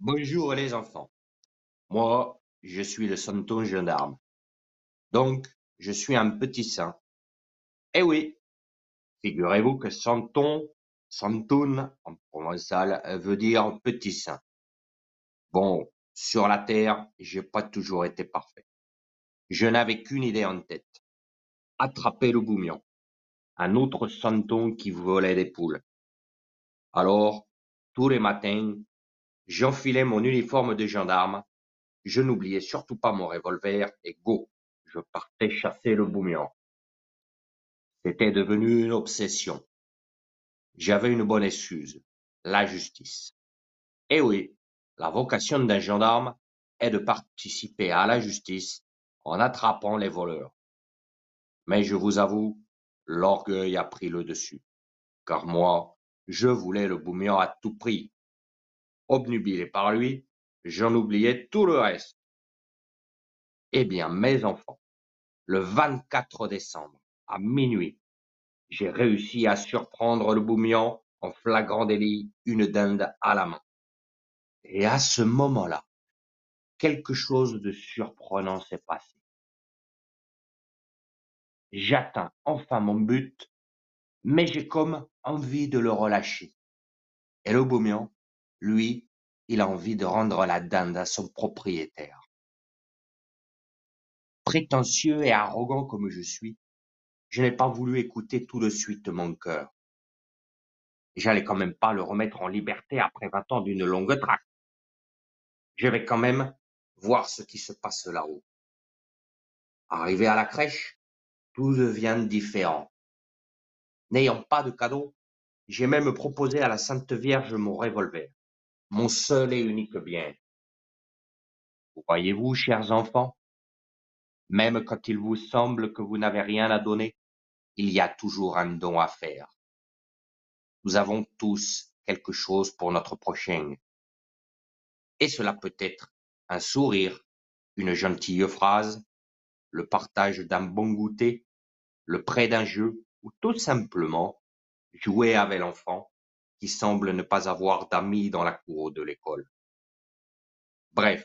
Bonjour les enfants. Moi, je suis le santon gendarme. Donc, je suis un petit saint. Eh oui, figurez-vous que santon, santoun en provençal veut dire petit saint. Bon, sur la terre, j'ai pas toujours été parfait. Je n'avais qu'une idée en tête. Attraper le boumian. Un autre santon qui volait des poules. Alors, tous les matins, j'enfilais mon uniforme de gendarme, je n'oubliais surtout pas mon revolver et go, je partais chasser le boumian. C'était devenu une obsession. J'avais une bonne excuse, la justice. Eh oui, la vocation d'un gendarme est de participer à la justice en attrapant les voleurs. Mais je vous avoue, l'orgueil a pris le dessus, car moi, je voulais le boumian à tout prix. Obnubilé par lui, j'en oubliais tout le reste. Eh bien, mes enfants, le 24 décembre, à minuit, j'ai réussi à surprendre le boumian en flagrant délit, une dinde à la main. Et à ce moment-là, quelque chose de surprenant s'est passé. J'atteins enfin mon but, mais j'ai comme envie de le relâcher. Et le boumian, lui, il a envie de rendre la dinde à son propriétaire. Prétentieux et arrogant comme je suis, je n'ai pas voulu écouter tout de suite mon cœur. J'allais quand même pas le remettre en liberté après vingt ans d'une longue traque. Je vais quand même voir ce qui se passe là-haut. Arrivé à la crèche, tout devient différent. N'ayant pas de cadeau, j'ai même proposé à la Sainte Vierge mon revolver, mon seul et unique bien. Vous voyez-vous, chers enfants, même quand il vous semble que vous n'avez rien à donner, il y a toujours un don à faire. Nous avons tous quelque chose pour notre prochain. Et cela peut être un sourire, une gentille phrase, le partage d'un bon goûter, le prêt d'un jeu, ou tout simplement jouer avec l'enfant qui semble ne pas avoir d'amis dans la cour de l'école. Bref,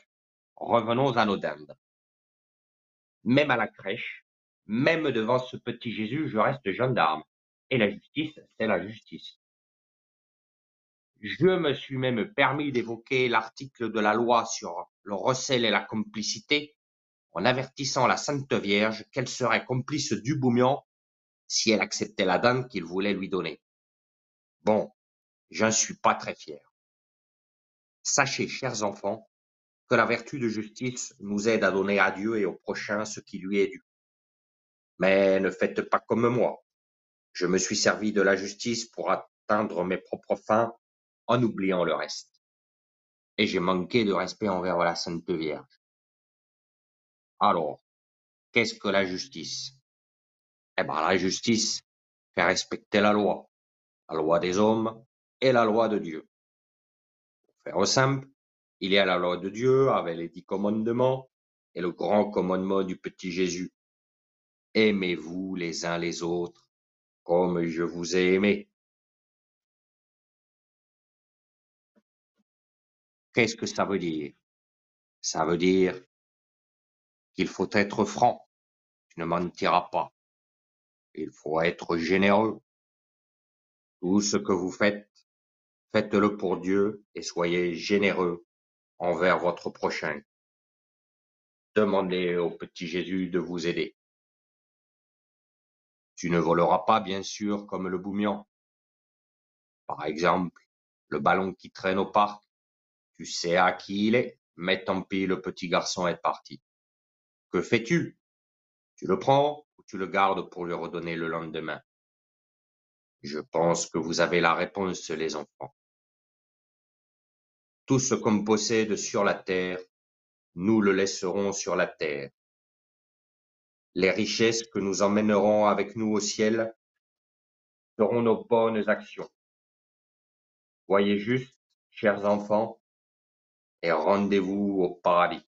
revenons à nos dindes. Même à la crèche, même devant ce petit Jésus, je reste gendarme. Et la justice, c'est la justice. Je me suis même permis d'évoquer l'article de la loi sur le recel et la complicité, en avertissant la Sainte Vierge qu'elle serait complice du boumian si elle acceptait la dame qu'il voulait lui donner. Bon, j'en suis pas très fier. Sachez, chers enfants, que la vertu de justice nous aide à donner à Dieu et au prochain ce qui lui est dû. Mais ne faites pas comme moi. Je me suis servi de la justice pour atteindre mes propres fins en oubliant le reste. Et j'ai manqué de respect envers la Sainte Vierge. Alors, qu'est-ce que la justice? Eh bien, la justice fait respecter la loi, la loi des hommes la loi de Dieu. Pour faire simple, il y a la loi de Dieu avec les dix commandements et le grand commandement du petit Jésus. Aimez-vous les uns les autres comme je vous ai aimé. Qu'est-ce que ça veut dire? Ça veut dire qu'il faut être franc, tu ne mentiras pas. Il faut être généreux. Tout ce que vous faites, faites-le pour Dieu et soyez généreux envers votre prochain. Demandez au petit Jésus de vous aider. Tu ne voleras pas, bien sûr, comme le boumian. Par exemple, le ballon qui traîne au parc, tu sais à qui il est, mais tant pis, le petit garçon est parti. Que fais-tu? Tu le prends ou tu le gardes pour lui redonner le lendemain? Je pense que vous avez la réponse, les enfants. Tout ce qu'on possède sur la terre, nous le laisserons sur la terre. Les richesses que nous emmènerons avec nous au ciel seront nos bonnes actions. Voyez juste, chers enfants, et rendez-vous au paradis.